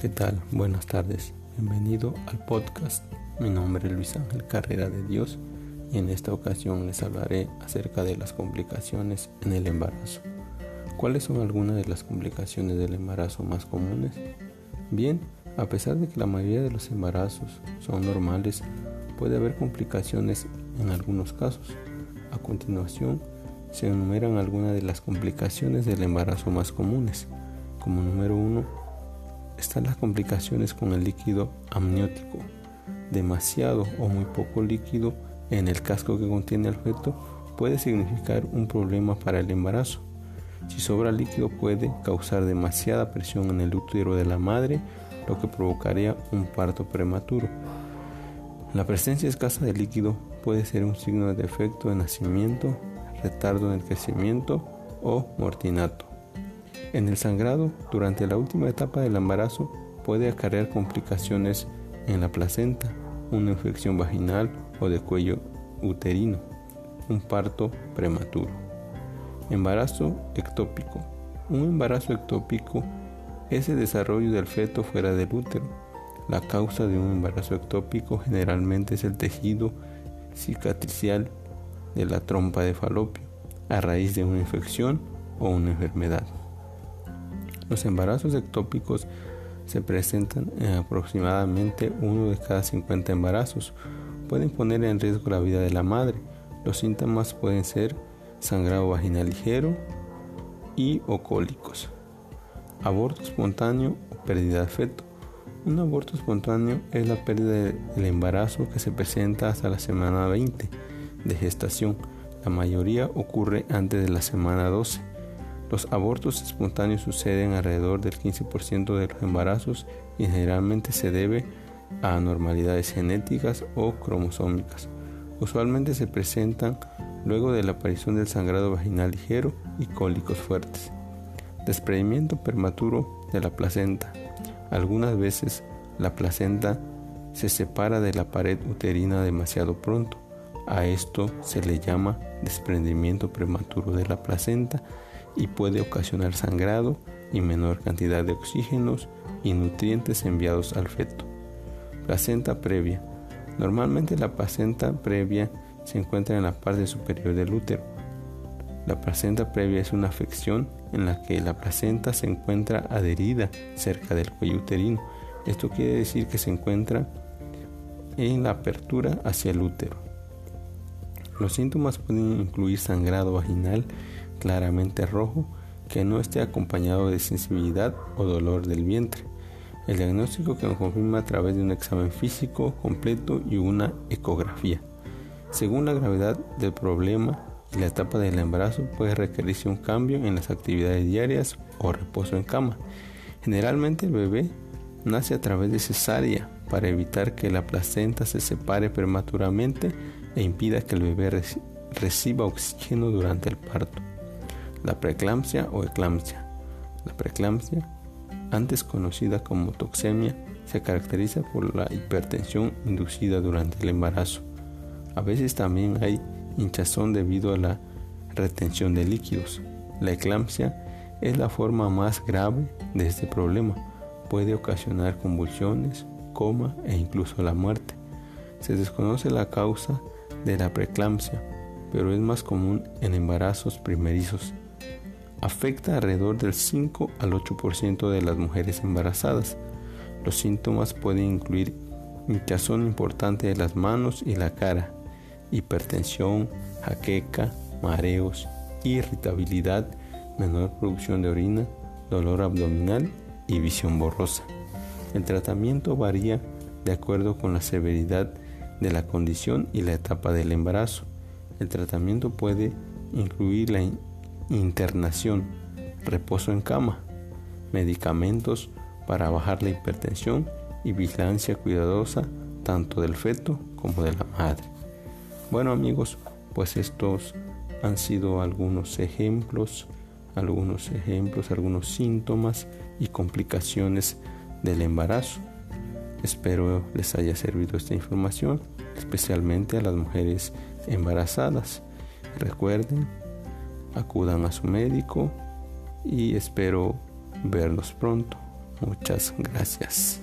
¿Qué tal? Buenas tardes. Bienvenido al podcast. Mi nombre es Luis Ángel Carrera de Dios y en esta ocasión les hablaré acerca de las complicaciones en el embarazo. ¿Cuáles son algunas de las complicaciones del embarazo más comunes? Bien, a pesar de que la mayoría de los embarazos son normales, puede haber complicaciones en algunos casos. A continuación, se enumeran algunas de las complicaciones del embarazo más comunes. Como número uno, están las complicaciones con el líquido amniótico. Demasiado o muy poco líquido en el casco que contiene el feto puede significar un problema para el embarazo. Si sobra líquido puede causar demasiada presión en el útero de la madre, lo que provocaría un parto prematuro. La presencia escasa de líquido puede ser un signo de defecto de nacimiento, retardo en el crecimiento o mortinato. En el sangrado, durante la última etapa del embarazo, puede acarrear complicaciones en la placenta, una infección vaginal o de cuello uterino, un parto prematuro. Embarazo ectópico. Un embarazo ectópico es el desarrollo del feto fuera del útero. La causa de un embarazo ectópico generalmente es el tejido cicatricial de la trompa de falopio a raíz de una infección o una enfermedad. Los embarazos ectópicos se presentan en aproximadamente uno de cada 50 embarazos. Pueden poner en riesgo la vida de la madre. Los síntomas pueden ser sangrado vaginal ligero y o cólicos. Aborto espontáneo o pérdida de feto. Un aborto espontáneo es la pérdida del embarazo que se presenta hasta la semana 20 de gestación. La mayoría ocurre antes de la semana 12. Los abortos espontáneos suceden alrededor del 15% de los embarazos y generalmente se debe a anormalidades genéticas o cromosómicas. Usualmente se presentan luego de la aparición del sangrado vaginal ligero y cólicos fuertes. Desprendimiento prematuro de la placenta. Algunas veces la placenta se separa de la pared uterina demasiado pronto. A esto se le llama desprendimiento prematuro de la placenta y puede ocasionar sangrado y menor cantidad de oxígenos y nutrientes enviados al feto. Placenta previa. Normalmente la placenta previa se encuentra en la parte superior del útero. La placenta previa es una afección en la que la placenta se encuentra adherida cerca del cuello uterino. Esto quiere decir que se encuentra en la apertura hacia el útero. Los síntomas pueden incluir sangrado vaginal claramente rojo que no esté acompañado de sensibilidad o dolor del vientre. El diagnóstico que confirma a través de un examen físico completo y una ecografía. Según la gravedad del problema y la etapa del embarazo puede requerirse un cambio en las actividades diarias o reposo en cama. Generalmente el bebé nace a través de cesárea para evitar que la placenta se separe prematuramente e impida que el bebé reciba oxígeno durante el parto. La preeclampsia o eclampsia. La preeclampsia, antes conocida como toxemia, se caracteriza por la hipertensión inducida durante el embarazo. A veces también hay hinchazón debido a la retención de líquidos. La eclampsia es la forma más grave de este problema. Puede ocasionar convulsiones, coma e incluso la muerte. Se desconoce la causa de la preeclampsia, pero es más común en embarazos primerizos afecta alrededor del 5 al 8% de las mujeres embarazadas. Los síntomas pueden incluir hinchazón importante de las manos y la cara, hipertensión, jaqueca, mareos, irritabilidad, menor producción de orina, dolor abdominal y visión borrosa. El tratamiento varía de acuerdo con la severidad de la condición y la etapa del embarazo. El tratamiento puede incluir la internación, reposo en cama, medicamentos para bajar la hipertensión y vigilancia cuidadosa tanto del feto como de la madre. Bueno amigos, pues estos han sido algunos ejemplos, algunos ejemplos, algunos síntomas y complicaciones del embarazo. Espero les haya servido esta información, especialmente a las mujeres embarazadas. Recuerden acudan a su médico y espero verlos pronto. Muchas gracias.